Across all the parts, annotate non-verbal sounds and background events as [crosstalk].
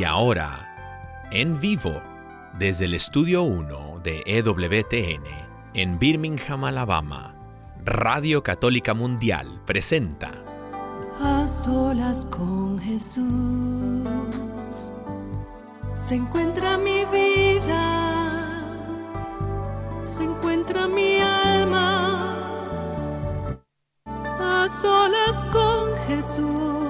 Y ahora, en vivo, desde el estudio 1 de EWTN, en Birmingham, Alabama, Radio Católica Mundial presenta A solas con Jesús se encuentra mi vida, se encuentra mi alma. A solas con Jesús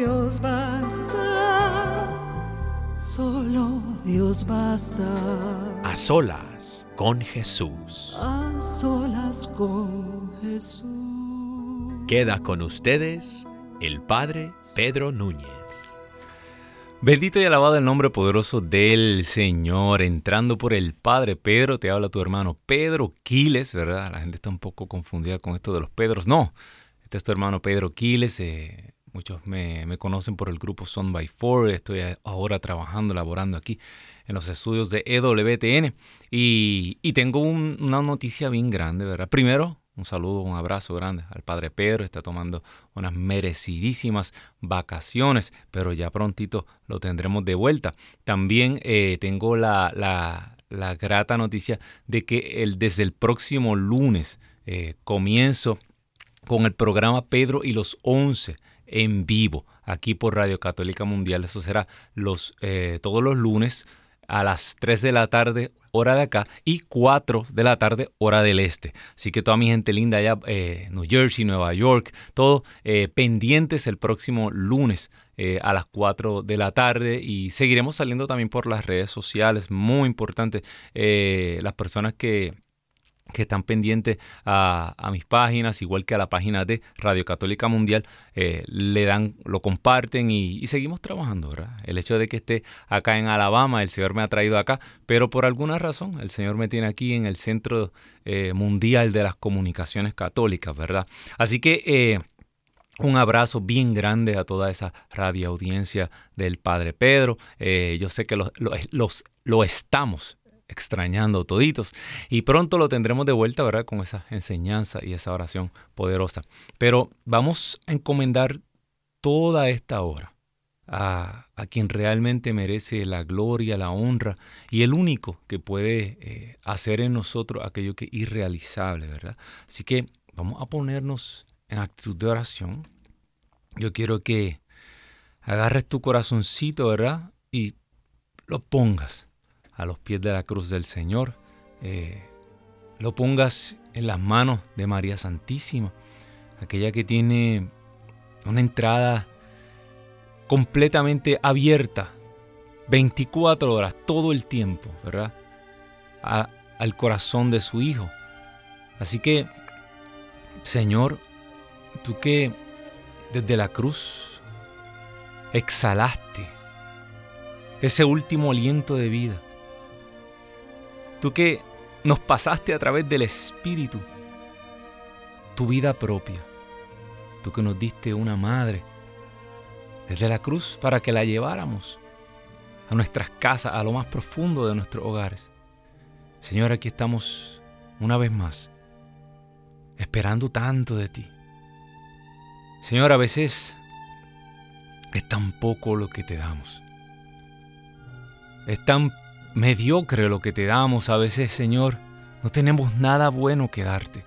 Dios basta, solo Dios basta. A solas con Jesús. A solas con Jesús. Queda con ustedes el Padre Pedro Núñez. Bendito y alabado el nombre poderoso del Señor. Entrando por el Padre Pedro, te habla tu hermano Pedro Quiles, ¿verdad? La gente está un poco confundida con esto de los Pedros. No, este es tu hermano Pedro Quiles. eh, muchos me, me conocen por el grupo Son by Four. Estoy ahora trabajando, laborando aquí en los estudios de EWTN. Y, y tengo un- una noticia bien grande, ¿verdad? Primero, un saludo, un abrazo grande al Padre Pedro. Está tomando unas merecidísimas vacaciones, pero ya prontito lo tendremos de vuelta. También eh, tengo la, la- la grata noticia de que el, desde el próximo lunes eh, comienzo con el programa Pedro y los 11 en vivo aquí por Radio Católica Mundial. Eso será los, eh, todos los lunes a las 3 de la tarde hora de acá y 4 de la tarde hora del este. Así que toda mi gente linda allá, eh, New Jersey, Nueva York, todo eh, pendientes el próximo lunes a las 4 de la tarde y seguiremos saliendo también por las redes sociales. Muy importante, las personas que que están pendientes a, mis páginas, igual que a la página de Radio Católica Mundial, eh, le dan, lo comparten y, seguimos trabajando, ¿verdad? El hecho de que esté acá en Alabama, el Señor me ha traído acá, pero por alguna razón el Señor me tiene aquí en el Centro eh, Mundial de las Comunicaciones Católicas, ¿verdad? Así que... eh, un abrazo bien grande a toda esa radio audiencia del Padre Pedro. Yo sé que los- los- lo estamos extrañando toditos y pronto lo tendremos de vuelta, ¿verdad? Con esa enseñanza y esa oración poderosa. Pero vamos a encomendar toda esta hora a, a quien realmente merece la gloria, la honra y el único que puede eh, hacer en nosotros aquello que es irrealizable, ¿verdad? Así que vamos a ponernos en actitud de oración. Yo quiero que agarres tu corazoncito, ¿verdad? Y lo pongas a los pies de la cruz del Señor. Eh, lo pongas en las manos de María Santísima, aquella que tiene una entrada completamente abierta, 24 horas, todo el tiempo, ¿verdad? Al corazón de su Hijo. Así que, Señor, tú que desde la cruz exhalaste ese último aliento de vida, tú que nos pasaste a través del Espíritu tu vida propia, tú que nos diste una madre desde la cruz para que la lleváramos a nuestras casas, a lo más profundo de nuestros hogares. Señor, aquí estamos una vez más, esperando tanto de ti. Señor, a veces es tan poco lo que te damos. Es tan mediocre lo que te damos. A veces, Señor, no tenemos nada bueno que darte.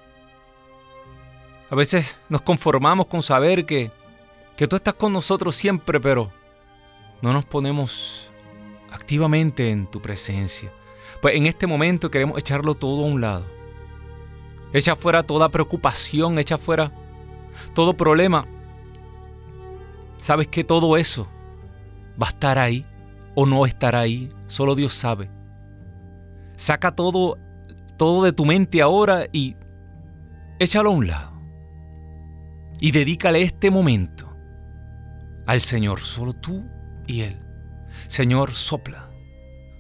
A veces nos conformamos con saber que, que tú estás con nosotros siempre, pero no nos ponemos activamente en tu presencia. Pues en este momento queremos echarlo todo a un lado. Echa fuera toda preocupación, echa fuera todo problema. Sabes que todo eso va a estar ahí o no estar ahí, solo Dios sabe. Saca todo todo de tu mente ahora y échalo a un lado. y dedícale este momento al Señor, solo tú y Él. Señor, sopla,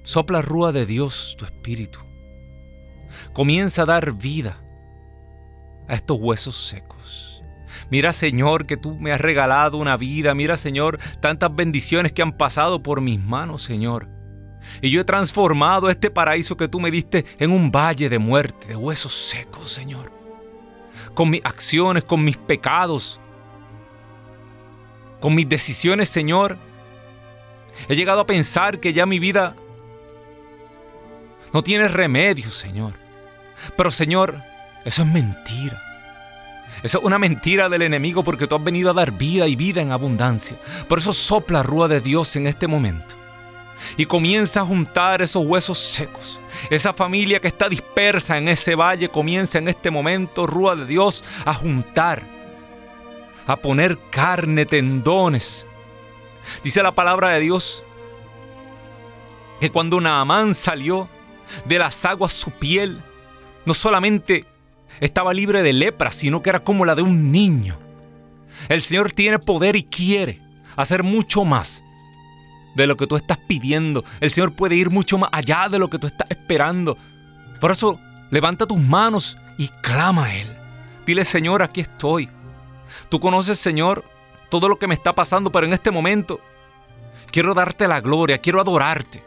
sopla rúa de Dios tu espíritu. Comienza a dar vida a estos huesos secos. Mira, Señor, que tú me has regalado una vida. Mira, Señor, tantas bendiciones que han pasado por mis manos, Señor. Y yo he transformado este paraíso que tú me diste en un valle de muerte, de huesos secos, Señor. Con mis acciones, con mis pecados, con mis decisiones, Señor. He llegado a pensar que ya mi vida no tiene remedio, Señor. Pero, Señor, eso es mentira. Eso es una mentira del enemigo porque tú has venido a dar vida y vida en abundancia. Por eso sopla rúa de Dios en este momento. Y comienza a juntar esos huesos secos. Esa familia que está dispersa en ese valle comienza en este momento, rúa de Dios, a juntar. A poner carne, tendones. Dice la palabra de Dios que cuando Naamán salió de las aguas su piel, no solamente estaba libre de lepra, sino que era como la de un niño. El Señor tiene poder y quiere hacer mucho más de lo que tú estás pidiendo. El Señor puede ir mucho más allá de lo que tú estás esperando. Por eso, levanta tus manos y clama a Él. Dile, Señor, aquí estoy. Tú conoces, Señor, todo lo que me está pasando, pero en este momento quiero darte la gloria, quiero adorarte.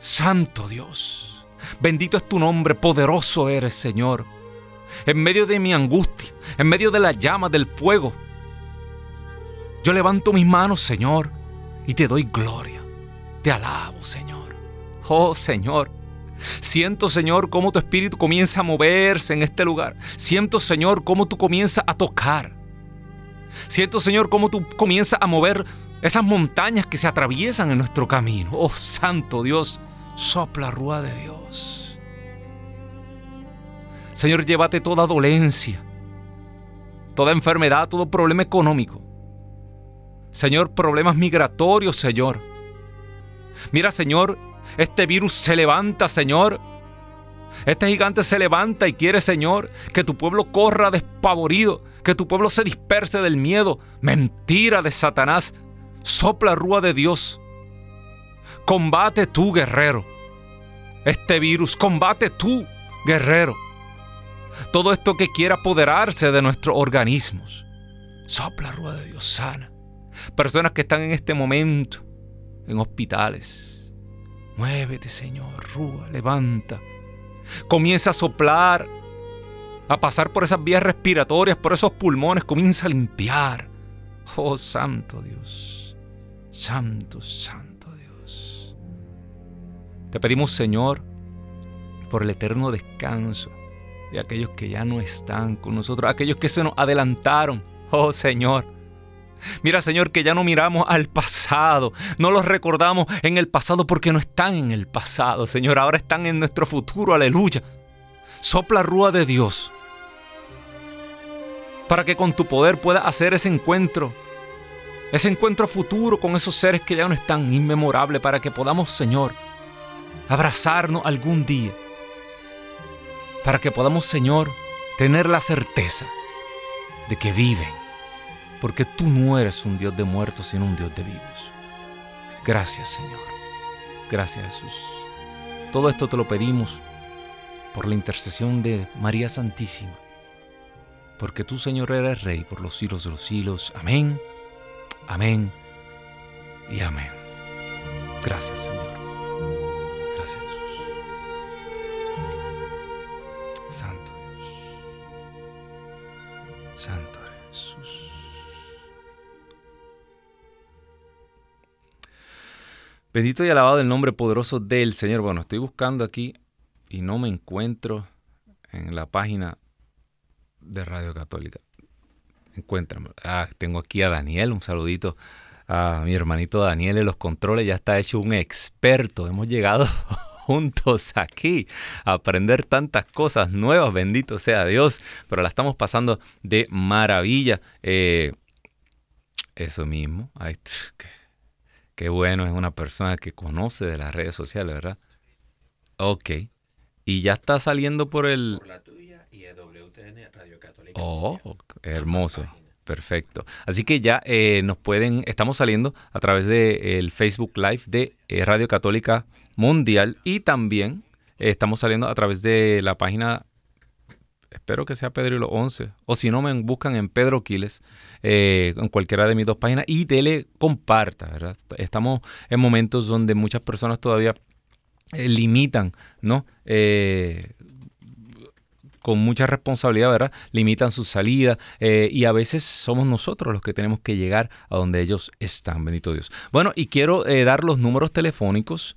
Santo Dios, bendito es tu nombre, poderoso eres, Señor en medio de mi angustia, en medio de las llamas del fuego. Yo levanto mis manos, Señor, y te doy gloria. Te alabo, Señor. Oh, Señor. Siento, Señor, cómo tu espíritu comienza a moverse en este lugar. Siento, Señor, cómo tú comienzas a tocar. Siento, Señor, cómo tú comienzas a mover esas montañas que se atraviesan en nuestro camino. Oh, Santo Dios, sopla rúa de Dios. Señor, llévate toda dolencia, toda enfermedad, todo problema económico. Señor, problemas migratorios, Señor. Mira, Señor, este virus se levanta, Señor. Este gigante se levanta y quiere, Señor, que tu pueblo corra despavorido, que tu pueblo se disperse del miedo. Mentira de Satanás. Sopla rúa de Dios. Combate tú, guerrero. Este virus, combate tú, guerrero todo esto que quiera apoderarse de nuestros organismos. Sopla, rueda de Dios, sana. Personas que están en este momento en hospitales. Muévete, Señor, rúa, levanta. Comienza a soplar, a pasar por esas vías respiratorias, por esos pulmones, comienza a limpiar. Oh, Santo Dios, Santo, Santo Dios. Te pedimos, Señor, por el eterno descanso de aquellos que ya no están con nosotros, aquellos que se nos adelantaron. Oh Señor. Mira Señor que ya no miramos al pasado, no los recordamos en el pasado porque no están en el pasado, Señor, ahora están en nuestro futuro, aleluya. Sopla rúa de Dios para que con tu poder puedas hacer ese encuentro, ese encuentro futuro con esos seres que ya no están, inmemorable, para que podamos, Señor, abrazarnos algún día para que podamos, Señor, tener la certeza de que viven, porque tú no eres un Dios de muertos, sino un Dios de vivos. Gracias, Señor. Gracias, Jesús. Todo esto te lo pedimos por la intercesión de María Santísima, porque tú, Señor, eres Rey por los siglos de los siglos. Amén, amén y amén. Gracias, Señor. Santo Jesús. Bendito y alabado el nombre poderoso del Señor. Bueno, estoy buscando aquí y no me encuentro en la página de Radio Católica. Encuéntrame. Ah, tengo aquí a Daniel, un saludito a mi hermanito Daniel en los controles. Ya está hecho un experto. Hemos llegado juntos aquí a aprender tantas cosas nuevas, bendito sea Dios, pero la estamos pasando de maravilla. Eh, eso mismo, qué, bueno es una persona que conoce de las redes sociales, ¿verdad? Ok. Y ya está saliendo por el... Por la tuya y EWTN Radio Católica Oh, hermoso. Perfecto. Así que ya eh, nos pueden, estamos saliendo a través del Facebook Live de eh, Radio Católica Mundial y también eh, estamos saliendo a través de la página, espero que sea Pedro y los 11, o si no me buscan en Pedro Quiles, en cualquiera de mis dos páginas y dele comparta, ¿verdad? Estamos en momentos donde muchas personas todavía limitan, ¿no? con mucha responsabilidad, ¿verdad? Limitan su salida eh, y a veces somos nosotros los que tenemos que llegar a donde ellos están, bendito Dios. Bueno, y quiero eh, dar los números telefónicos.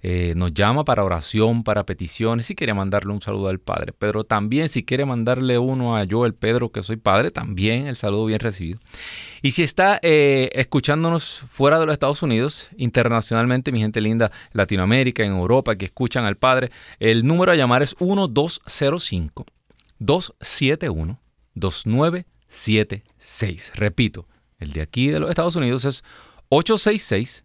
6377. 1-866 398 6377. Eh, nos llama para oración, para peticiones, si quiere mandarle un saludo al Padre. Pero también si quiere mandarle uno a yo, el Pedro, que soy Padre, también el saludo bien recibido. Y si está eh, escuchándonos fuera de los Estados Unidos, internacionalmente, mi gente linda, Latinoamérica, en Europa, que escuchan al Padre, el número a llamar es 1205 271 2976. Repito, el de aquí de los Estados Unidos es 866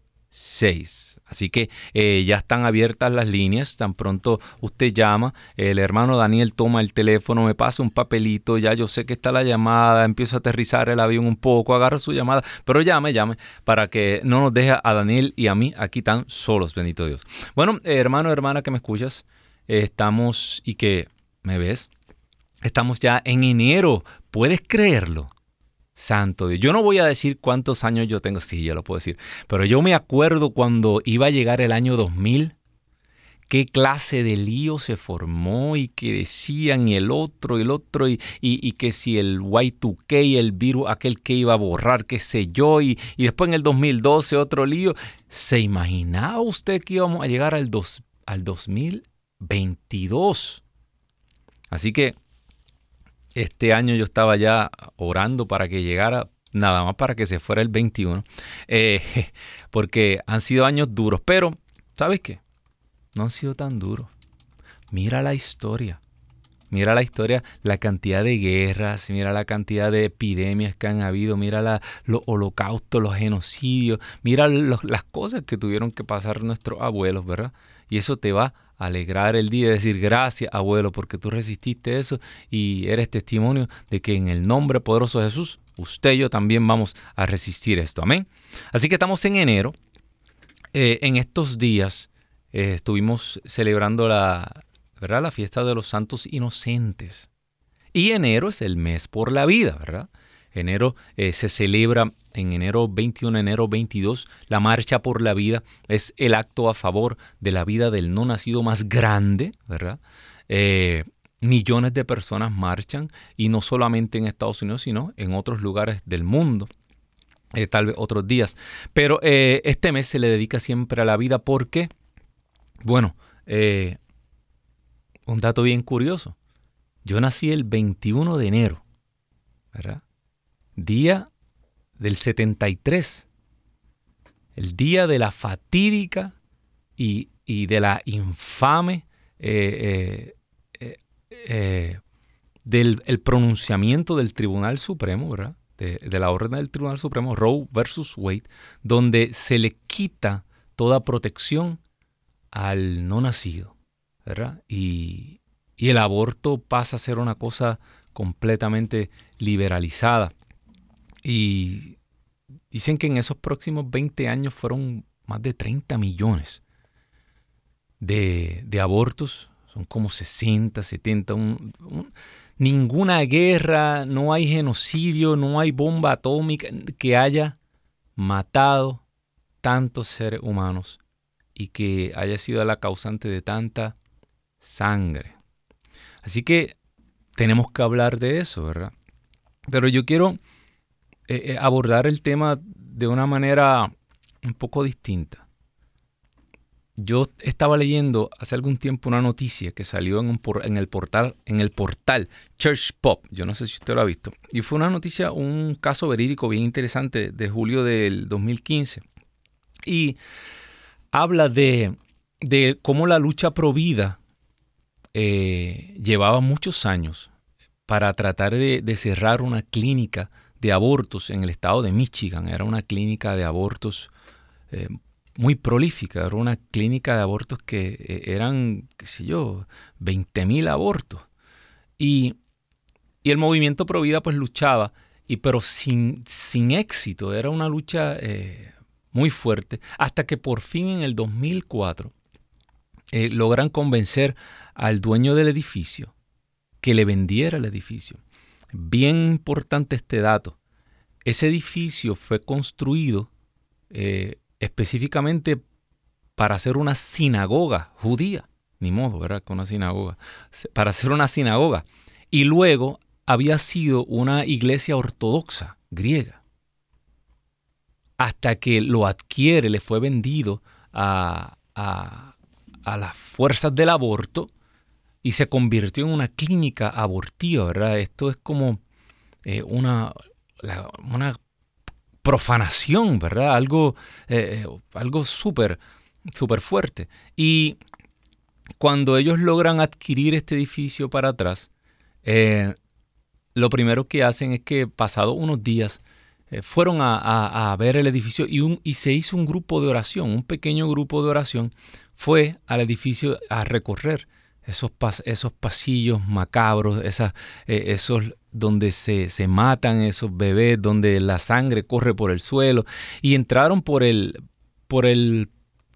1205-271-2976. Así que eh, ya están abiertas las líneas, tan pronto usted llama, el hermano Daniel toma el teléfono, me pasa un papelito, ya yo sé que está la llamada, empiezo a aterrizar el avión un poco, agarra su llamada, pero llame, llame, para que no nos deje a Daniel y a mí aquí tan solos, bendito Dios. Bueno, eh, hermano, hermana que me escuchas, estamos y que me ves, estamos ya en enero, ¿puedes creerlo? Santo Dios. Yo no voy a decir cuántos años yo tengo, sí, ya lo puedo decir, pero yo me acuerdo cuando iba a llegar el año 2000, qué clase de lío se formó y que decían el otro el otro y, y, que si el Y2K, el virus, aquel que iba a borrar, qué sé yo, y, y, después en el 2012 otro lío. ¿Se imaginaba usted que íbamos a llegar al 2022? Así que este año yo estaba ya orando para que llegara, nada más para que se fuera el 21, eh, [laughs] porque han sido años duros, pero ¿sabes qué? No han sido tan duros. Mira la historia. Mira la historia, la cantidad de guerras, mira la cantidad de epidemias que han habido, mira los holocaustos, los genocidios, mira las cosas que tuvieron que pasar nuestros abuelos, ¿verdad? Y eso te va alegrar el día y decir gracias, abuelo, porque tú resististe eso y eres testimonio de que en el nombre poderoso de Jesús, usted y yo también vamos a resistir esto. Amén. Así que estamos en enero. Eh, en estos días eh, estuvimos celebrando la, ¿verdad? la fiesta de los santos inocentes. Y enero es el mes por la vida, ¿verdad? Enero eh, se celebra en enero 21, enero 22, la Marcha por la Vida es el acto a favor de la vida del no nacido más grande, ¿verdad? Eh, millones de personas marchan y no solamente en Estados Unidos, sino en otros lugares del mundo. Eh, tal vez otros días. Pero este mes se le dedica siempre a la vida porque, bueno, un dato bien curioso. Yo nací el 21 de enero, ¿verdad? Día del 73, el día de la fatídica y, de la infame eh, eh, eh, del el pronunciamiento del Tribunal Supremo, ¿verdad? De, de, la orden del Tribunal Supremo, Roe versus Wade, donde se le quita toda protección al no nacido, ¿verdad? Y, y el aborto pasa a ser una cosa completamente liberalizada. Y dicen que en esos próximos 20 años fueron más de 30 millones de, abortos. Son como 60, 70. ninguna guerra, no hay genocidio, no hay bomba atómica que haya matado tantos seres humanos y que haya sido la causante de tanta sangre. Así que tenemos que hablar de eso, ¿verdad? Pero yo quiero eh, eh, abordar el tema de una manera un poco distinta. yo estaba leyendo hace algún tiempo una noticia que salió en, el portal, en el portal Church Pop. Yo no sé si usted lo ha visto. Y fue una noticia, un caso verídico bien interesante de julio del 2015. Y habla de, de cómo la lucha pro vida eh, llevaba muchos años para tratar de, cerrar una clínica de abortos en el estado de Michigan. Era una clínica de abortos eh, muy prolífica, era una clínica de abortos que eh, eran, qué sé yo, 20.000 abortos. Y, el movimiento pro vida pues luchaba, y, pero sin, sin éxito, era una lucha eh, muy fuerte, hasta que por fin en el 2004 eh, logran convencer al dueño del edificio que le vendiera el edificio. Bien importante este dato. Ese edificio fue construido específicamente para hacer una sinagoga judía. Ni modo, ¿verdad? Con una sinagoga. Para hacer una sinagoga. Y luego había sido una iglesia ortodoxa griega. Hasta que lo adquiere, le fue vendido a, las fuerzas del aborto y se convirtió en una clínica abortiva, ¿verdad? Esto es como eh, una, una profanación, ¿verdad? Algo, eh, eh, algo súper, fuerte. Y cuando ellos logran adquirir este edificio para atrás, lo primero que hacen es que pasados unos días fueron a, ver el edificio y, un, y se hizo un grupo de oración, un pequeño grupo de oración fue al edificio a recorrer esos, esos pasillos macabros, esas, esos donde se, se, matan esos bebés, donde la sangre corre por el suelo, y entraron por el, por el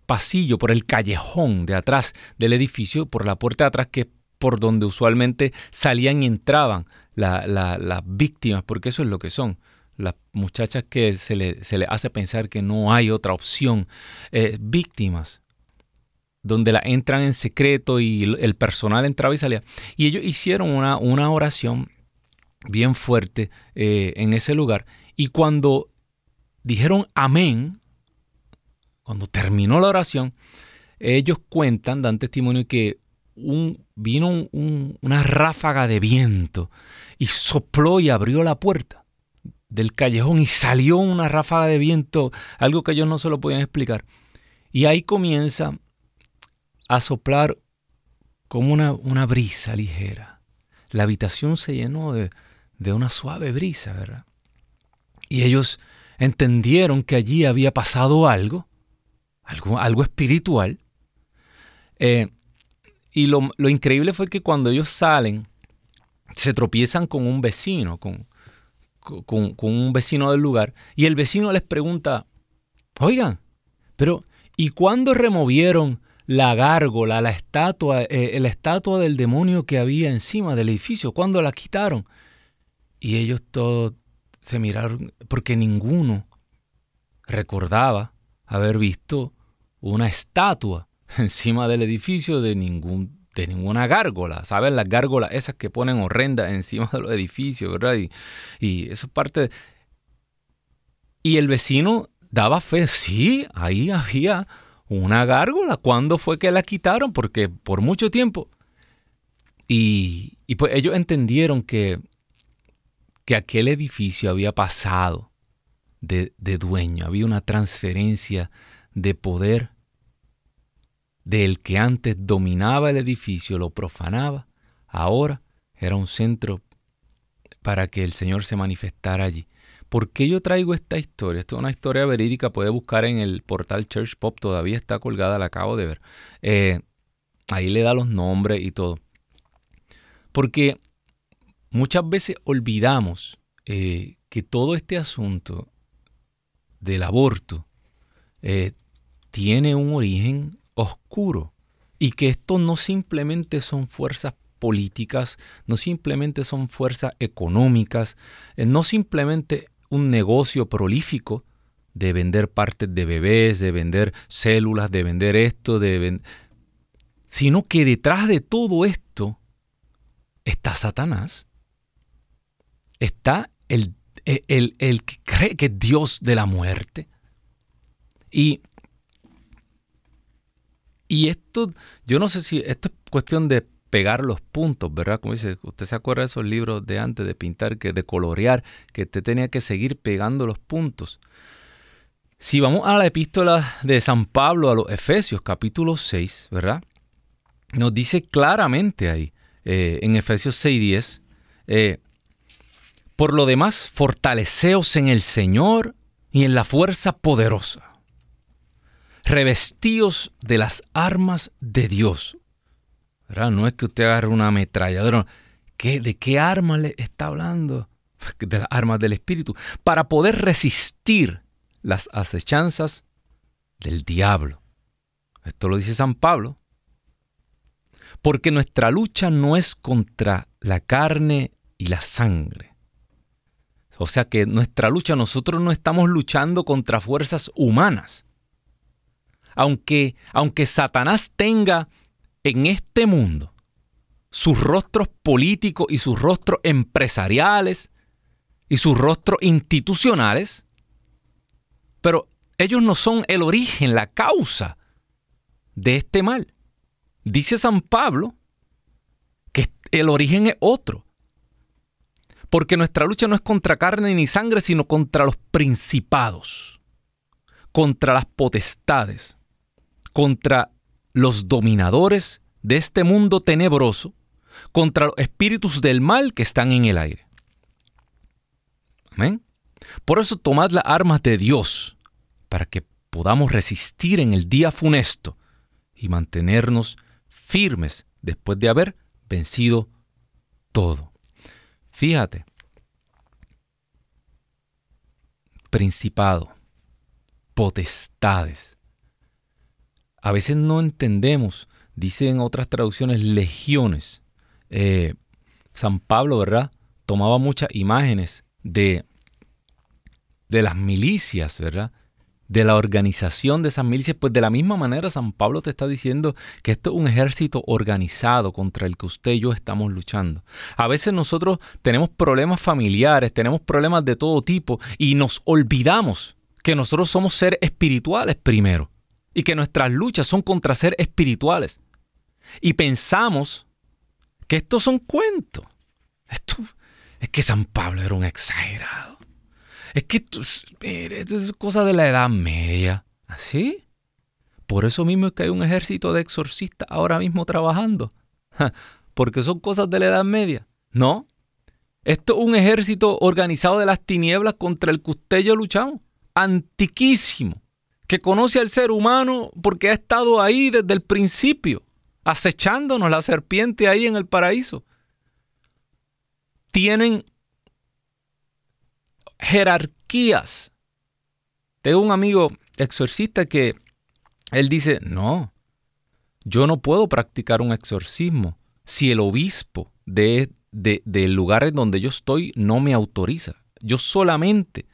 pasillo, por el callejón de atrás del edificio, por la puerta de atrás, que es por donde usualmente salían y entraban las víctimas, porque eso es lo que son. Las muchachas que se le, se le hace pensar que no hay otra opción, eh, víctimas, donde la entran en secreto y el personal entraba y salía. Y ellos hicieron una, una oración bien fuerte eh, en ese lugar. Y cuando dijeron amén, cuando terminó la oración, ellos cuentan, dan testimonio que un, vino una ráfaga de viento y sopló y abrió la puerta del callejón y salió una ráfaga de viento, algo que ellos no se lo podían explicar. Y ahí comienza a soplar como una, una brisa ligera. La habitación se llenó de, de una suave brisa, ¿verdad? Y ellos entendieron que allí había pasado algo, algo, algo espiritual. Eh, y lo, increíble fue que cuando ellos salen, se tropiezan con un vecino, con, con, un vecino del lugar, y el vecino les pregunta, oigan, pero ¿y cuándo removieron la gárgola, la estatua, eh, la estatua del demonio que había encima del edificio? ¿Cuándo la quitaron? Y ellos todos se miraron porque ninguno recordaba haber visto una estatua [laughs] encima del edificio de, ningún, de ninguna gárgola. ¿Saben? Las gárgolas esas que ponen horrendas [laughs] encima de los edificios, ¿verdad? Y, eso es parte. Y el vecino daba fe, sí, ahí había una gárgola. ¿Cuándo fue que la quitaron? Porque por mucho tiempo. Y, pues ellos entendieron que que aquel edificio había pasado de, dueño, había una transferencia de poder del que antes dominaba el edificio, lo profanaba, ahora era un centro para que el Señor se manifestara allí. ¿Por qué yo traigo esta historia? Esta es una historia verídica, puede buscar en el portal Church Pop, todavía está colgada, la acabo de ver. Eh, ahí le da los nombres y todo. Porque Muchas veces olvidamos eh, que todo este asunto del aborto eh, tiene un origen oscuro y que esto no simplemente son fuerzas políticas, no simplemente son fuerzas económicas, no simplemente un negocio prolífico de vender partes de bebés, de vender células, de vender esto, de sino que detrás de todo esto está Satanás está el, el, que cree que es Dios de la muerte. Y Y esto, yo no sé si esto es cuestión de pegar los puntos, ¿verdad? Como dice, usted se acuerda de esos libros de antes de pintar, que de colorear, que te tenía que seguir pegando los puntos. Si vamos a la epístola de San Pablo a los Efesios, capítulo 6, ¿verdad? Nos dice claramente ahí, eh, en Efesios 6:10, eh, por lo demás, fortaleceos en el Señor y en la fuerza poderosa. Revestíos de las armas de Dios. No es que usted agarre una ametralladora. ¿Qué, ¿De qué arma le está hablando? [laughs] De las armas del Espíritu. Para poder resistir las acechanzas del diablo. Esto lo dice San Pablo. Porque nuestra lucha no es contra la carne y la sangre. O sea que nuestra lucha, nosotros no estamos luchando contra fuerzas humanas. Aunque, aunque Satanás tenga en este mundo sus rostros políticos y sus rostros empresariales y sus rostros institucionales, pero ellos no son el origen, la causa de este mal. Dice San Pablo que el origen es otro. Porque nuestra lucha no es contra carne ni sangre, sino contra los principados, contra las potestades, contra los dominadores de este mundo tenebroso, contra los espíritus del mal que están en el aire. Amén. Por eso tomad las armas de Dios para que podamos resistir en el día funesto y mantenernos firmes después de haber vencido todo. Fíjate, principado, potestades. A veces no entendemos, dicen otras traducciones, legiones. Eh, San Pablo, ¿verdad? Tomaba muchas imágenes de, de las milicias, ¿verdad? de la organización de esas milicias, pues de la misma manera San Pablo te está diciendo que esto es un ejército organizado contra el que usted y yo estamos luchando. A veces nosotros tenemos problemas familiares, tenemos problemas de todo tipo y nos olvidamos que nosotros somos seres espirituales primero y que nuestras luchas son contra seres espirituales. Y pensamos que estos son cuentos. Esto es que San Pablo era un exagerado. Es que esto es cosa de la Edad Media. ¿Así? Por eso mismo es que hay un ejército de exorcistas ahora mismo trabajando. Porque son cosas de la Edad Media. No. Esto es un ejército organizado de las tinieblas contra el que usted yo luchamos. Antiquísimo. Que conoce al ser humano porque ha estado ahí desde el principio. Acechándonos la serpiente ahí en el paraíso. Tienen jerarquías. Tengo un amigo exorcista que él dice, no, yo no puedo practicar un exorcismo si el obispo de, del lugar en donde yo estoy no me autoriza. Yo solamente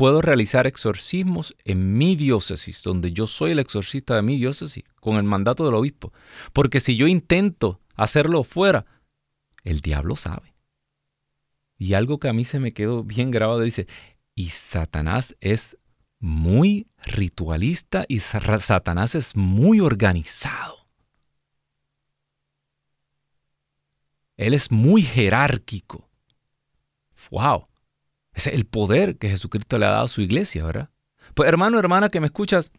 puedo realizar exorcismos en mi diócesis, donde yo soy el exorcista de mi diócesis, con el mandato del obispo. Porque si yo intento hacerlo fuera, el diablo sabe. Y algo que a mí se me quedó bien grabado dice, y Satanás es muy ritualista y Satanás es muy organizado. Él es muy jerárquico. ¡Wow! Ese es el poder que Jesucristo le ha dado a su iglesia, ¿verdad? Pues hermano, hermana que me escuchas,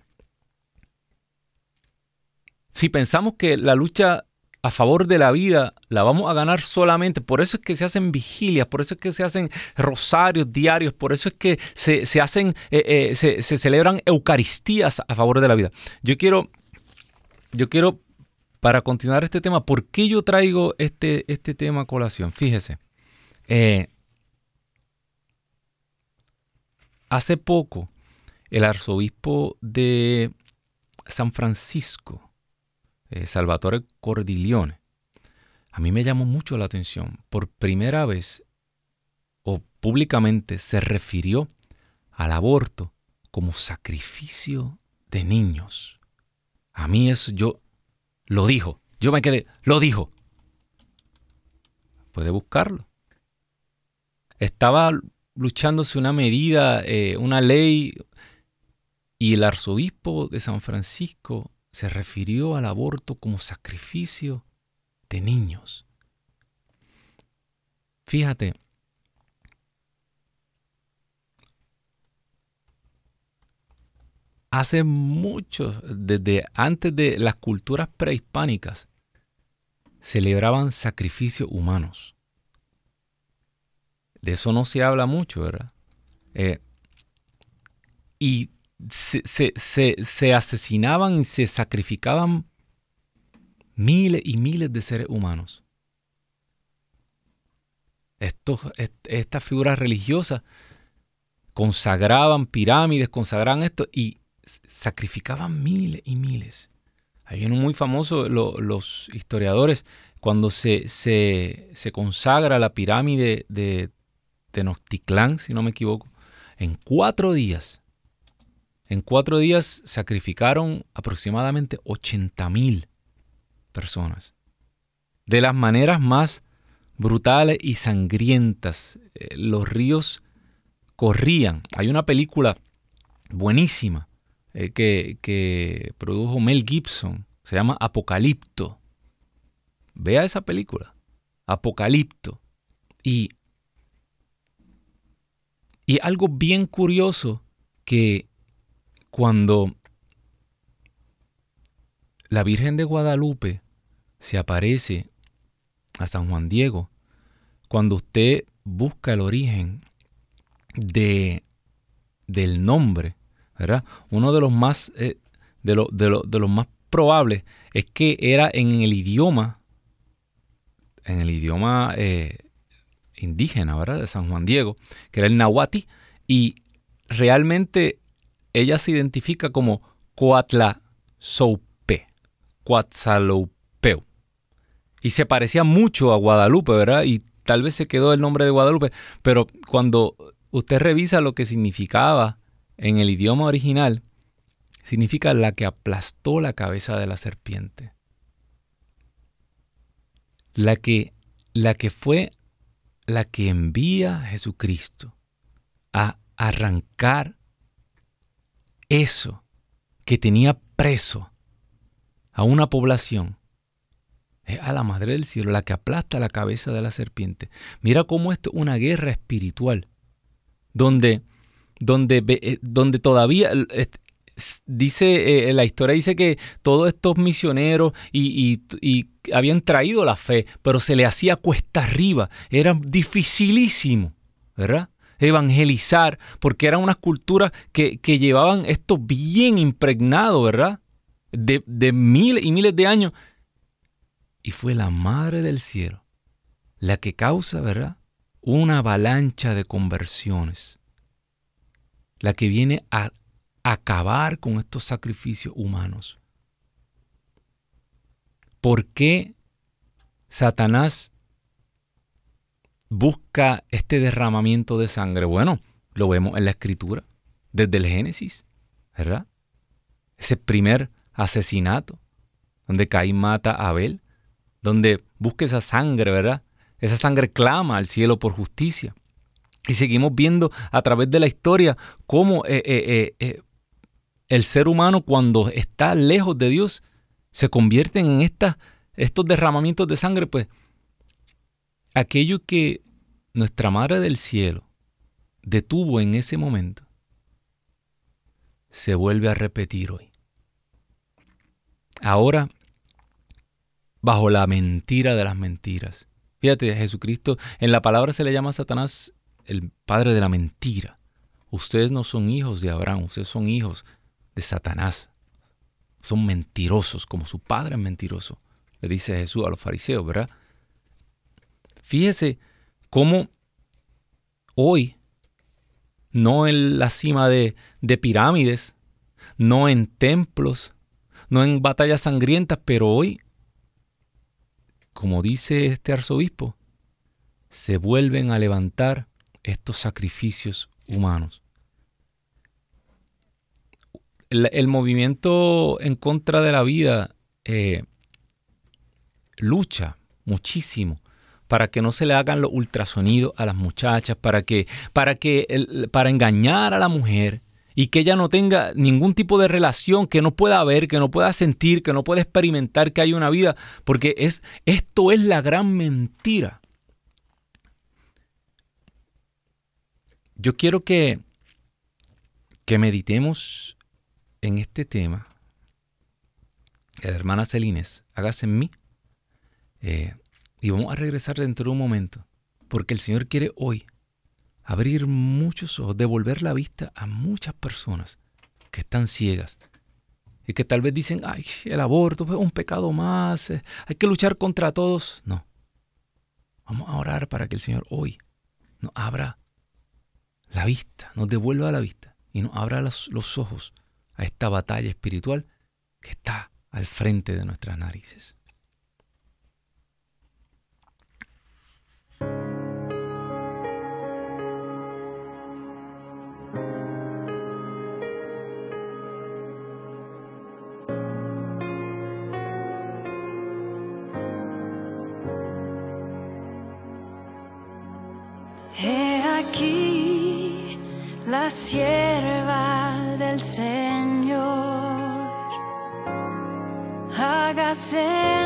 si pensamos que la lucha a favor de la vida la vamos a ganar solamente. Por eso es que se hacen vigilias, por eso es que se hacen rosarios diarios, por eso es que se, hacen, eh, eh, se, celebran eucaristías a favor de la vida. Yo quiero, yo quiero, para continuar este tema, ¿por qué yo traigo este, este tema a colación? Fíjese. Eh, hace poco, el arzobispo de San Francisco, eh, Salvatore Cordiglione, a mí me llamó mucho la atención. Por primera vez o públicamente se refirió al aborto como sacrificio de niños. A mí eso yo lo dijo. Yo me quedé, lo dijo. Puede buscarlo. Estaba luchándose una medida, eh, una ley, y el arzobispo de San Francisco se refirió al aborto como sacrificio de niños. Fíjate, hace mucho, desde antes de las culturas prehispánicas, celebraban sacrificios humanos. De eso no se habla mucho, ¿verdad? Eh, y se, asesinaban y se sacrificaban miles y miles de seres humanos. estas figuras religiosas consagraban pirámides, consagraban esto y sacrificaban miles y miles. Hay uno muy famoso, los historiadores, cuando se, se, consagra la pirámide de Tenochtitlán, si no me equivoco, en cuatro días, en cuatro días sacrificaron aproximadamente 80 mil personas. De las maneras más brutales y sangrientas. Eh, los ríos corrían. Hay una película buenísima eh, que, produjo Mel Gibson. Se llama Apocalipto. Vea esa película. Apocalipto. Y, y algo bien curioso que cuando la Virgen de Guadalupe se aparece a San Juan Diego, cuando usted busca el origen de, del nombre, uno de los más, eh, de, de, los más probables es que era en el idioma, en el idioma eh, indígena, ¿verdad? De San Juan Diego, que era el nahuati, y realmente ella se identifica como Coatla-Soupe, Coatzaloupeu. Y se parecía mucho a Guadalupe, ¿verdad? Y tal vez se quedó el nombre de Guadalupe, pero cuando usted revisa lo que significaba en el idioma original significa la que aplastó la cabeza de la serpiente. La que, la que fue la que envía a Jesucristo a arrancar eso que tenía preso a una población. Es a la Madre del Cielo, la que aplasta la cabeza de la serpiente. Mira cómo esto es una guerra espiritual, donde donde, eh, donde todavía dice, eh, la historia dice que todos estos misioneros y, habían traído la fe, pero se le hacía cuesta arriba, era dificilísimo, ¿verdad? Evangelizar, porque eran unas culturas que, llevaban esto bien impregnado, ¿verdad? De, de miles y miles de años. Y fue la Madre del Cielo la que causa, ¿verdad? Una avalancha de conversiones la que viene a acabar con estos sacrificios humanos. ¿Por qué Satanás busca este derramamiento de sangre? Bueno, lo vemos en la escritura, desde el Génesis, ¿verdad? Ese primer asesinato, donde Caín mata a Abel, donde busca esa sangre, ¿verdad? Esa sangre clama al cielo por justicia. Y seguimos viendo a través de la historia cómo eh, eh, eh, el ser humano cuando está lejos de Dios se convierte en estos derramamientos de sangre. Pues aquello que nuestra Madre del Cielo detuvo en ese momento se vuelve a repetir hoy. Ahora, bajo la mentira de las mentiras. Fíjate, Jesucristo, en la palabra se le llama a Satanás el padre de la mentira. Ustedes no son hijos de Abraham, ustedes son hijos de Satanás. Son mentirosos, como su padre es mentiroso, le dice Jesús a los fariseos, ¿verdad? Fíjese cómo hoy, no en la cima de, de pirámides, no en templos, no en batallas sangrientas, pero hoy, como dice este arzobispo, se vuelven a levantar estos sacrificios humanos. El, movimiento en contra de la vida eh, lucha muchísimo para que no se le hagan los ultrasonidos a las muchachas, para que, para que, para engañar a la mujer y que ella no tenga ningún tipo de relación, que no pueda ver, que no pueda sentir, que no pueda experimentar que hay una vida, porque es, esto es la gran mentira. Yo quiero que, que meditemos en este tema. La hermana Celines, hágase en mí. Eh, y vamos a regresar dentro de un momento, porque el Señor quiere hoy abrir muchos ojos, devolver la vista a muchas personas que están ciegas y que tal vez dicen, ay, el aborto es un pecado más, eh, hay que luchar contra todos. No. Vamos a orar para que el Señor hoy nos abra la vista, nos devuelva la vista y nos abra los, los ojos a esta batalla espiritual que está al frente de nuestras narices. la sierva del. Hágase en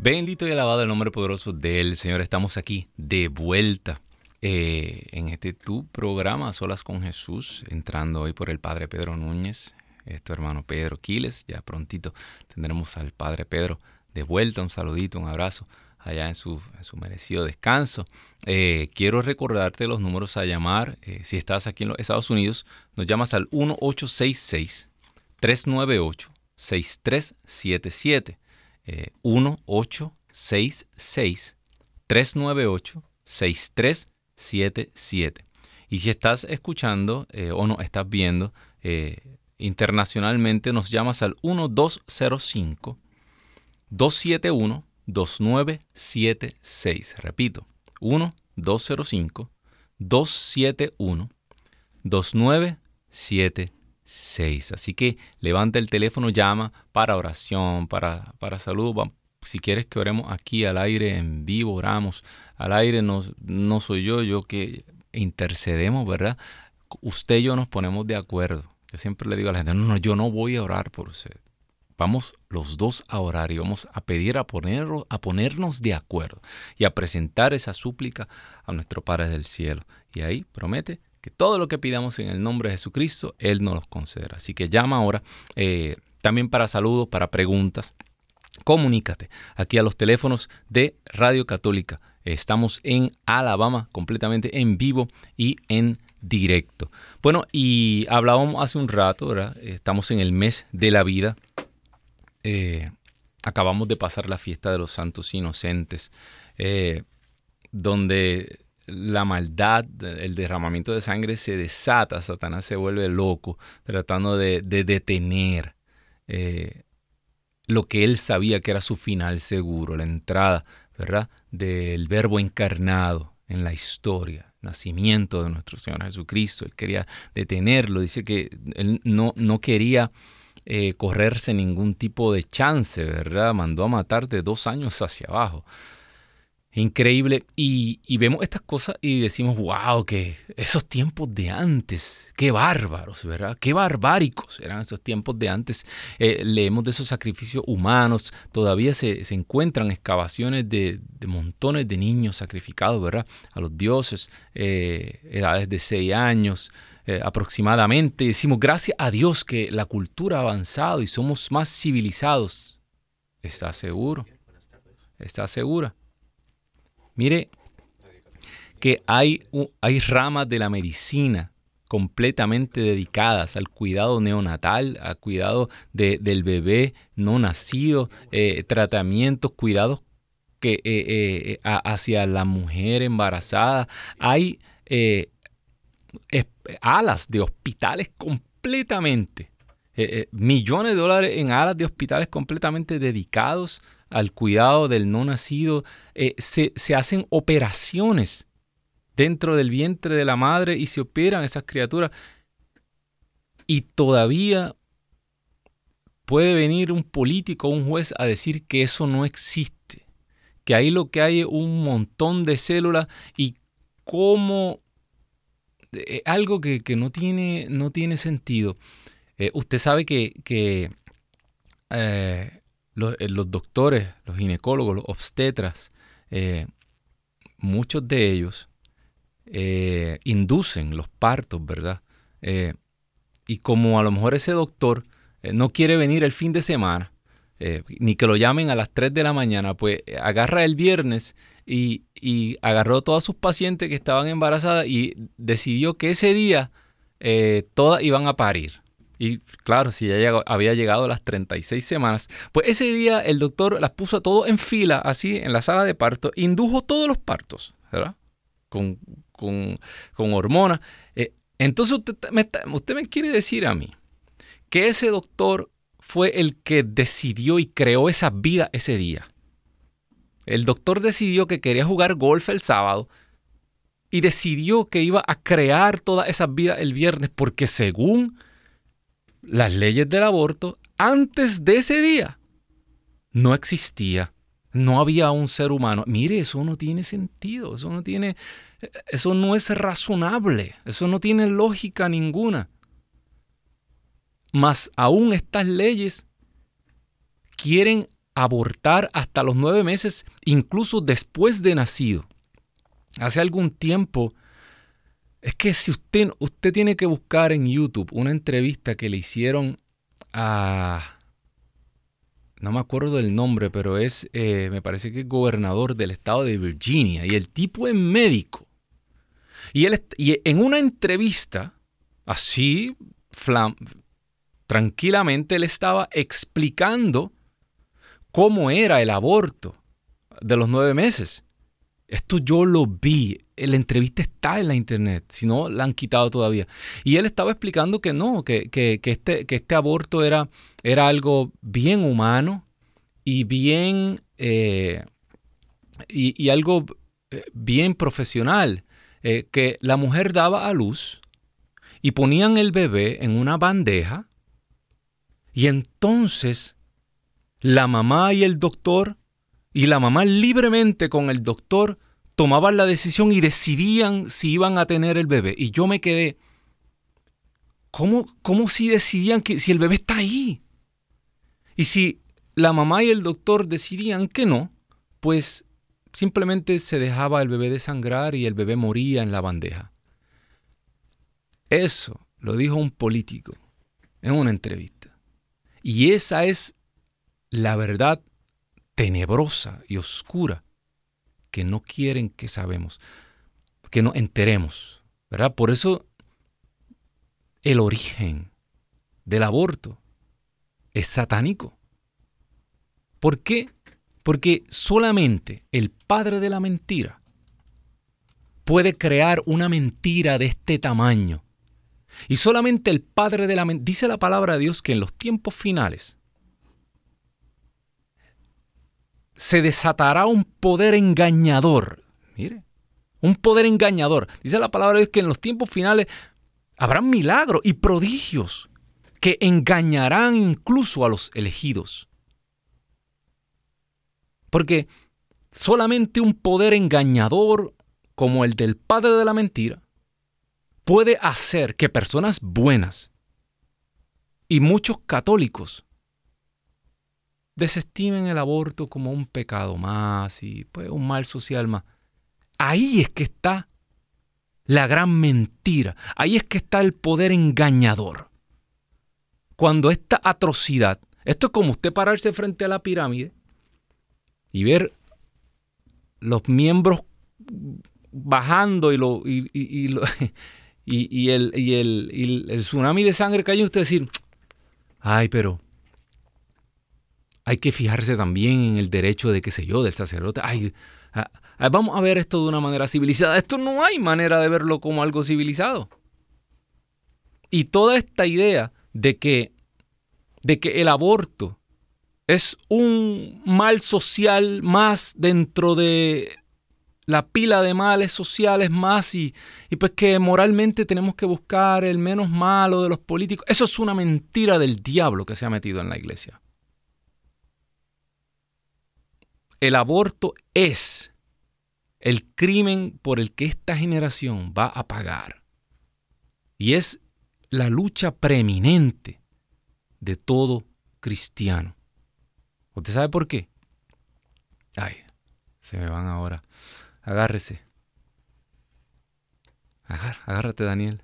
Bendito y alabado el nombre poderoso del Señor. Estamos aquí de vuelta eh, en este tu programa, Solas con Jesús, entrando hoy por el Padre Pedro Núñez, tu hermano Pedro Quiles. Ya prontito tendremos al Padre Pedro de vuelta. Un saludito, un abrazo allá en su, merecido descanso. Eh, quiero recordarte los números a llamar. Eh, si estás aquí en los Estados Unidos, nos llamas al 1866 398 6377 1866-398-6377. Y si estás escuchando eh, o no estás viendo eh, internacionalmente, nos llamas al 1205-271-2976. Repito, 1205-271-2976. 6. Así que levanta el teléfono, llama para oración, para, para. Si quieres que oremos aquí al aire, en vivo, oramos. Al aire no, no soy yo, yo que intercedemos, ¿verdad? Usted y yo nos ponemos de acuerdo. Yo siempre le digo a la gente, no, no, yo no voy a orar por usted. Vamos los dos a orar y vamos a pedir a, a ponernos de acuerdo y a presentar esa súplica a nuestro Padre del Cielo. Y ahí promete todo lo que pidamos en el nombre de Jesucristo, Él nos los concederá. Así que llama ahora, eh, también para saludos, para preguntas. Comunícate aquí a los teléfonos de Radio Católica. Estamos en Alabama, completamente en vivo y en directo. Bueno, y hablábamos hace un rato, ¿verdad? Estamos en el mes de la vida. Eh, acabamos de pasar la fiesta de los santos inocentes, eh, donde la maldad, el derramamiento de sangre se desata, Satanás se vuelve loco tratando de, detener eh, lo que él sabía que era su final seguro, la entrada, ¿verdad?, del verbo encarnado en la historia, nacimiento de nuestro Señor Jesucristo. Él quería detenerlo, dice que él no, quería eh, correrse ningún tipo de chance, ¿verdad? Mandó a matar de dos años hacia abajo. Increíble. Y, vemos estas cosas y decimos, wow, que esos tiempos de antes, qué bárbaros, ¿verdad? Qué barbáricos eran esos tiempos de antes. Eh, leemos de esos sacrificios humanos, todavía se, encuentran excavaciones de, montones de niños sacrificados, ¿verdad? A los dioses, eh, edades de seis años. Eh, aproximadamente, decimos gracias a Dios que la cultura ha avanzado y somos más civilizados. ¿Está seguro? ¿Está segura? Mire que hay, ramas de la medicina completamente dedicadas al cuidado neonatal, al cuidado del bebé no nacido, eh, tratamientos, cuidados que, eh, eh, hacia la mujer embarazada. Hay alas de hospitales completamente, millones de dólares en alas de hospitales completamente dedicados al cuidado del no nacido, eh, se, hacen operaciones dentro del vientre de la madre y se operan esas criaturas. Y todavía puede venir un político o un juez a decir que eso no existe, que ahí lo que hay es un montón de células y cómo eh, algo que, no, tiene, no, tiene, sentido. Eh, usted sabe que, que los, doctores, los ginecólogos, los obstetras, eh, muchos de ellos eh, inducen los partos, ¿verdad? y como a lo mejor ese doctor no quiere venir el fin de semana, ni que lo llamen a las 3 de la mañana, pues agarra el viernes y, y agarró a todas sus pacientes que estaban embarazadas y decidió que ese día todas iban a parir. Y claro, si ya había llegado a las 36 semanas, pues ese día el doctor las puso todo en fila, así, en la sala de parto, indujo todos los partos, ¿verdad? Con, con, con hormonas. Eh, entonces usted me, usted me quiere decir a mí que ese doctor fue el que decidió y creó esa vida ese día. El doctor decidió que quería jugar golf el sábado y decidió que iba a crear toda esa vida el viernes porque según las leyes del aborto, antes de ese día, no existía. No había un ser humano. Mire, eso no tiene sentido, eso no tiene, eso no es razonable, eso no tiene lógica ninguna. Mas aún estas leyes quieren abortar hasta los nueve meses, incluso después de nacido. Hace algún tiempo, es que si usted, usted tiene que buscar en YouTube una entrevista que le hicieron a... No me acuerdo del nombre, pero es, eh, me parece que es gobernador del estado de Virginia. Y el tipo es médico. Y, él, y en una entrevista, así, tranquilamente, él estaba explicando cómo era el aborto de los nueve meses. Esto yo lo vi. La entrevista está en la internet, si no la han quitado todavía. Y él estaba explicando que no, que, este, que este, aborto era, era, algo bien humano y bien. Eh, y, algo eh, bien profesional. Eh, que la mujer daba a luz y ponían el bebé en una bandeja y entonces la mamá y el doctor y la mamá libremente con el doctor tomaban la decisión y decidían si iban a tener el bebé. Y yo me quedé, ¿cómo, cómo si decidían que si el bebé está ahí? Y si la mamá y el doctor decidían que no, pues simplemente se dejaba el bebé desangrar y el bebé moría en la bandeja. Eso lo dijo un político en una entrevista. Y esa es la verdad tenebrosa y oscura que no quieren que sabemos, que no enteremos, ¿verdad? Por eso el origen del aborto es satánico. ¿Por qué? Porque solamente el padre de la mentira puede crear una mentira de este tamaño. Y solamente el padre de la mentira, dice la palabra de Dios que en los tiempos finales se desatará un poder engañador. Mire, un poder engañador. Dice la palabra de Dios que en los tiempos finales habrá milagros y prodigios que engañarán incluso a los elegidos. Porque solamente un poder engañador como el del padre de la mentira puede hacer que personas buenas y muchos católicos desestimen el aborto como un pecado más y pues un mal social más. Ahí es que está la gran mentira, ahí es que está el poder engañador. Cuando esta atrocidad, esto es como usted pararse frente a la pirámide y ver los miembros bajando y, lo, y, y, el, tsunami de sangre cayendo, usted decir, ay, pero hay que fijarse también en el derecho de, qué sé yo, del sacerdote. Ay, ah, ah, vamos a ver esto de una manera civilizada. Esto no hay manera de verlo como algo civilizado. Y toda esta idea de que, de que el aborto es un mal social más dentro de la pila de males sociales más y, y, pues que moralmente tenemos que buscar el menos malo de los políticos. Eso es una mentira del diablo que se ha metido en la iglesia. El aborto es el crimen por el que esta generación va a pagar. Y es la lucha preeminente de todo cristiano. ¿Usted sabe por qué? Ay, se me van ahora. Agárrese. agárrate, Daniel.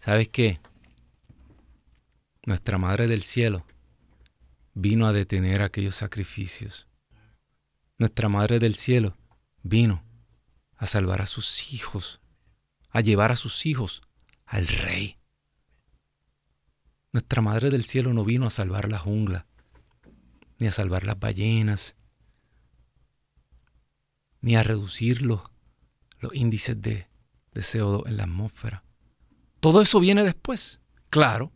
¿Sabes qué? Nuestra Madre del Cielo vino a detener aquellos sacrificios nuestra Madre del Cielo, vino a salvar a sus hijos, a llevar a sus hijos al Rey. Nuestra Madre del Cielo no vino a salvar la jungla, ni a salvar las ballenas, ni a reducir los, índices de, de CO2 en la atmósfera. Todo eso viene después, claro,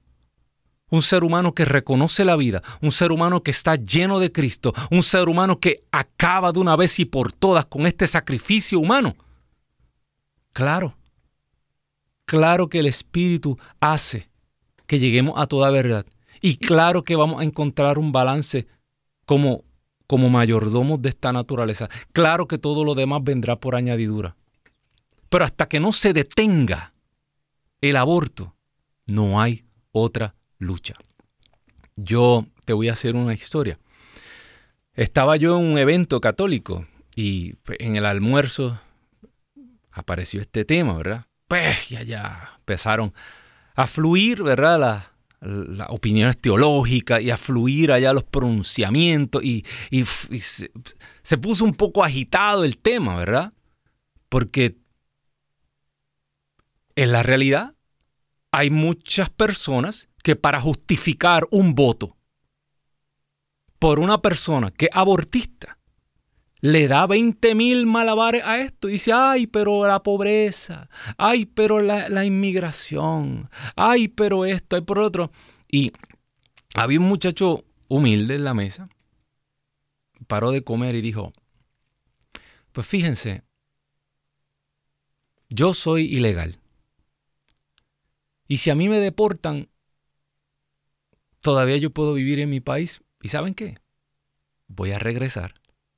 un ser humano que reconoce la vida, un ser humano que está lleno de Cristo, un ser humano que acaba de una vez y por todas con este sacrificio humano. Claro, claro que el Espíritu hace que lleguemos a toda verdad. Y claro que vamos a encontrar un balance como, como mayordomos de esta naturaleza. Claro que todo lo demás vendrá por añadidura. Pero hasta que no se detenga el aborto, no hay otra lucha. Yo te voy a hacer una historia. estaba yo en un evento católico y pues, en el almuerzo apareció este tema, ¿verdad? Pues ya, ya empezaron a fluir, ¿verdad? las opiniones teológicas y a fluir allá los pronunciamientos y, se, se, puso un poco agitado el tema, ¿verdad? Porque en la realidad hay muchas personas que para justificar un voto por una persona que es abortista, le da 20 mil malabares a esto y dice, ay, pero la pobreza, ay, pero la, inmigración, ay, pero esto, ay, por otro. Y había un muchacho humilde en la mesa, paró de comer y dijo, pues fíjense, yo soy ilegal. Y si a mí me deportan, todavía yo puedo vivir en mi país. ¿Y saben qué? Voy a regresar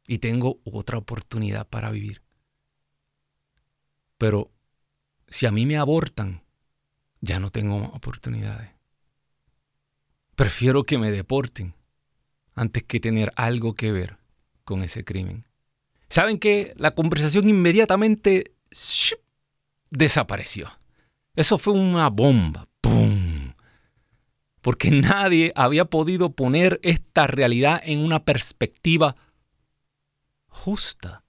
y tengo otra oportunidad para vivir. Pero si a mí me abortan, ya no tengo oportunidades. Prefiero que me deporten antes que tener algo que ver con ese crimen. ¿Saben qué? La conversación inmediatamente desapareció. Eso fue una bomba. ¡Pum! Porque nadie había podido poner esta realidad en una perspectiva justa.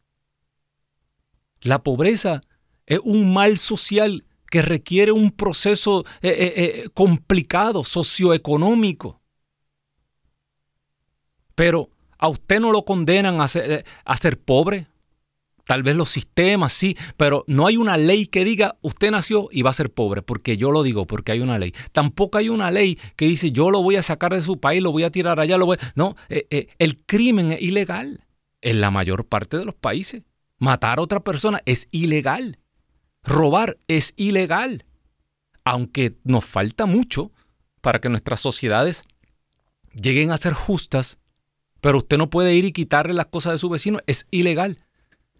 La pobreza es un mal social que requiere un proceso eh, eh, eh, complicado, socioeconómico. Pero a usted no lo condenan a ser, a ser pobre. Tal vez los sistemas, sí, pero no hay una ley que diga usted nació y va a ser pobre, porque yo lo digo, porque hay una ley. Tampoco hay una ley que dice yo lo voy a sacar de su país, lo voy a tirar allá, lo voy No, eh, eh, el crimen es ilegal en la mayor parte de los países. Matar a otra persona es ilegal. Robar es ilegal. Aunque nos falta mucho para que nuestras sociedades lleguen a ser justas, pero usted no puede ir y quitarle las cosas de su vecino, es ilegal.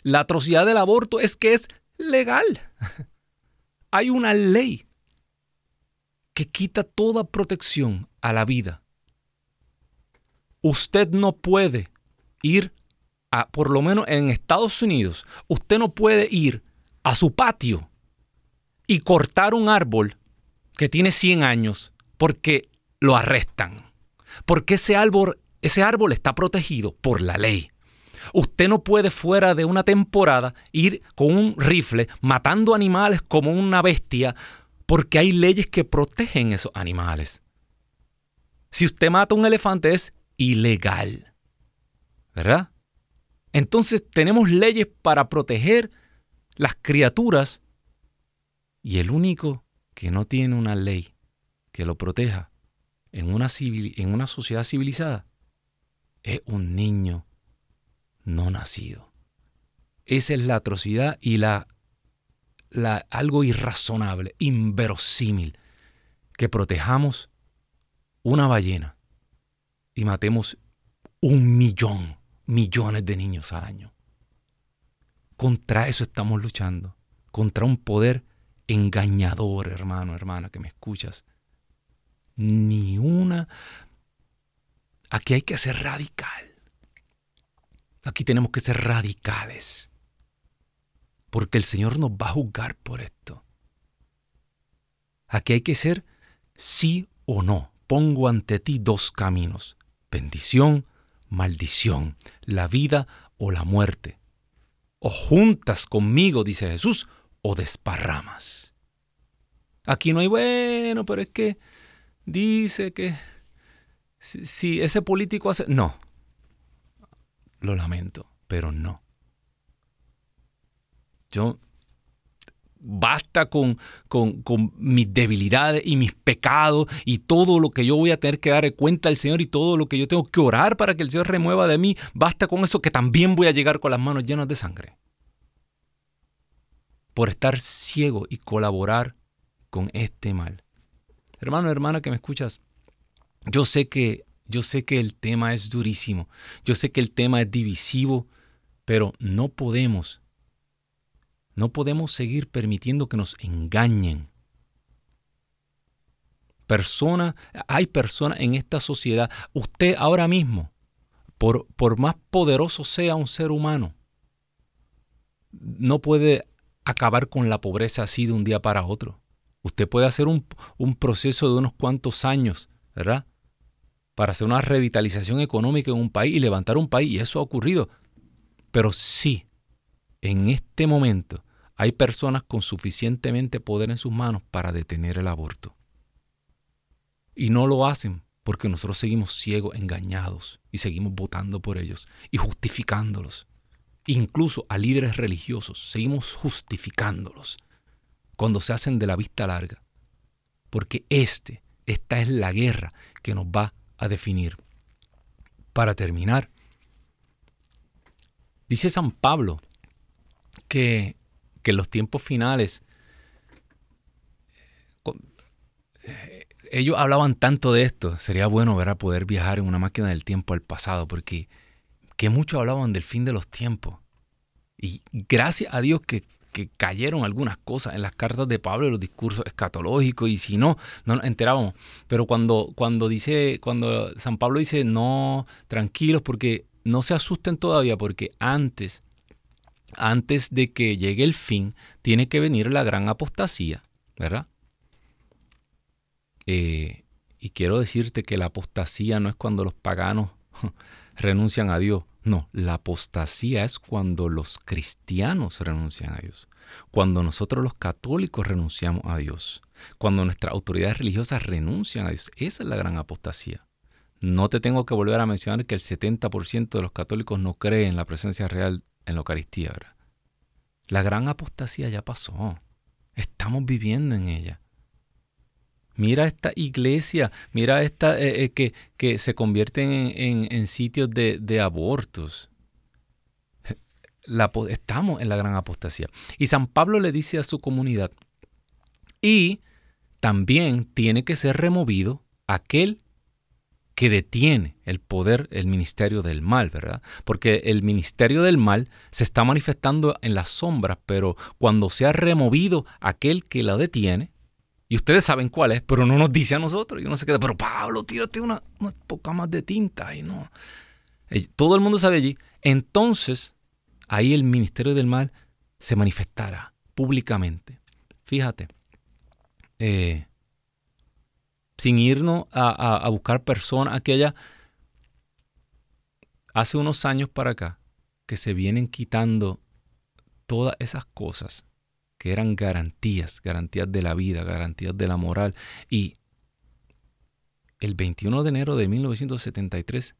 La atrocidad del aborto es que es legal. [laughs] Hay una ley que quita toda protección a la vida. Usted no puede ir a, por lo menos en Estados Unidos, usted no puede ir a su patio y cortar un árbol que tiene 100 años porque lo arrestan. Porque ese árbol, ese árbol está protegido por la ley. Usted no puede fuera de una temporada ir con un rifle matando animales como una bestia porque hay leyes que protegen esos animales. Si usted mata un elefante es ilegal. ¿Verdad? Entonces tenemos leyes para proteger las criaturas y el único que no tiene una ley que lo proteja en una, en una sociedad civilizada es un niño no nacido. Esa es la atrocidad y la, la, algo irrazonable, inverosímil, que protejamos una ballena y matemos un millón, millones de niños al año. Contra eso estamos luchando, contra un poder engañador, hermano, hermana, que me escuchas. Ni una... Aquí hay que ser radical. Aquí tenemos que ser radicales. Porque el Señor nos va a juzgar por esto. Aquí hay que ser sí o no. Pongo ante ti dos caminos. Bendición, maldición. La vida o la muerte. O juntas conmigo, dice Jesús, o desparramas. Aquí no hay bueno, pero es que dice que si, ese político hace... No, lo lamento, pero no. Yo basta con, con, mis debilidades y mis pecados y todo lo que yo voy a tener que dar cuenta al Señor y todo lo que yo tengo que orar para que el Señor remueva de mí. Basta con eso que también voy a llegar con las manos llenas de sangre. Por estar ciego y colaborar con este mal. Hermano, hermana que me escuchas, yo sé que yo sé que el tema es durísimo, yo sé que el tema es divisivo, pero no podemos, no podemos seguir permitiendo que nos engañen. Persona, hay personas en esta sociedad, usted ahora mismo por, por más poderoso sea un ser humano, no puede acabar con la pobreza así de un día para otro. Usted puede hacer un, un proceso de unos cuantos años, ¿verdad? Para hacer una revitalización económica en un país y levantar un país, y eso ha ocurrido. Pero sí, en este momento hay personas con suficientemente poder en sus manos para detener el aborto. Y no lo hacen porque nosotros seguimos ciegos, engañados, y seguimos votando por ellos y justificándolos. Incluso a líderes religiosos seguimos justificándolos cuando se hacen de la vista larga. Porque este, esta es la guerra que nos va a definir. Para terminar, dice San Pablo que, que los tiempos finales ellos hablaban tanto de esto. Sería bueno ver a poder viajar en una máquina del tiempo al pasado, porque que mucho hablaban del fin de los tiempos. Y gracias a Dios que, cayeron algunas cosas en las cartas de Pablo los discursos escatológicos, y si no, no nos enterábamos. Pero cuando, cuando dice, cuando San Pablo dice, no, tranquilos, porque no se asusten todavía, porque antes, antes de que llegue el fin, tiene que venir la gran apostasía, ¿verdad? Eh, y quiero decirte que la apostasía no es cuando los paganos [laughs] renuncian a Dios. No, la apostasía es cuando los cristianos renuncian a Dios. Cuando nosotros los católicos renunciamos a Dios. Cuando nuestras autoridades religiosas renuncian a Dios. Esa es la gran apostasía. No te tengo que volver a mencionar que el 70% de los católicos no creen en la presencia real en la Eucaristía. La gran apostasía ya pasó. Estamos viviendo en ella. Mira esta iglesia, mira esta eh, eh, que, que, se convierten en, sitios de, abortos. estamos en la gran apostasía. Y San Pablo le dice a su comunidad, y también tiene que ser removido aquel que detiene el poder, el ministerio del mal, ¿verdad? Porque el ministerio del mal se está manifestando en las sombras, pero cuando se ha removido aquel que la detiene, y ustedes saben cuál es, pero no nos dice a nosotros. Y uno se queda, pero Pablo, tírate una, poca más de tinta. Y no. Todo el mundo sabe allí. Entonces, ahí el ministerio del mal se manifestará públicamente. Fíjate, eh, sin irnos a, a buscar personas, aquella, hace unos años para acá, que se vienen quitando todas esas cosas que eran garantías, garantías de la vida, garantías de la moral. Y el 21 de enero de 1973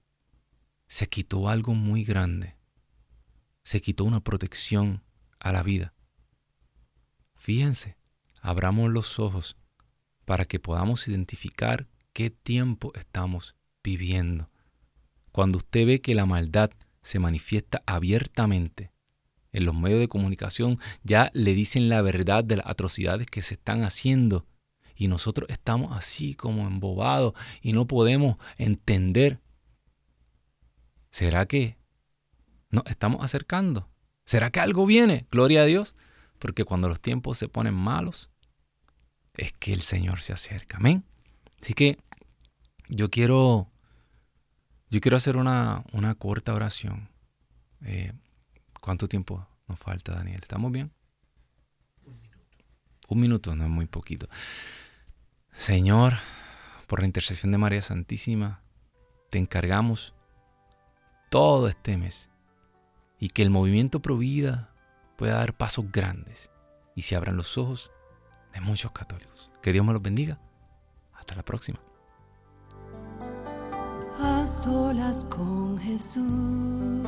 se quitó algo muy grande. Se quitó una protección a la vida. Fíjense, abramos los ojos para que podamos identificar qué tiempo estamos viviendo. Cuando usted ve que la maldad se manifiesta abiertamente, en los medios de comunicación ya le dicen la verdad de las atrocidades que se están haciendo. Y nosotros estamos así como embobados y no podemos entender. ¿Será que nos estamos acercando? ¿Será que algo viene? Gloria a Dios. Porque cuando los tiempos se ponen malos, es que el Señor se acerca. Amén. Así que yo quiero, yo quiero hacer una, una corta oración. Eh, ¿Cuánto tiempo nos falta, Daniel? ¿Estamos bien? Un minuto. Un minuto, no es muy poquito. Señor, por la intercesión de María Santísima, te encargamos todo este mes y que el movimiento Provida pueda dar pasos grandes y se abran los ojos de muchos católicos. Que Dios me los bendiga. Hasta la próxima. A solas con Jesús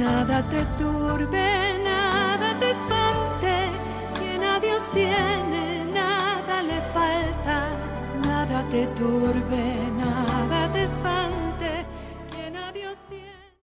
Nada te turbe, nada te espante, quien a Dios tiene, nada le falta. Nada te turbe, nada te espante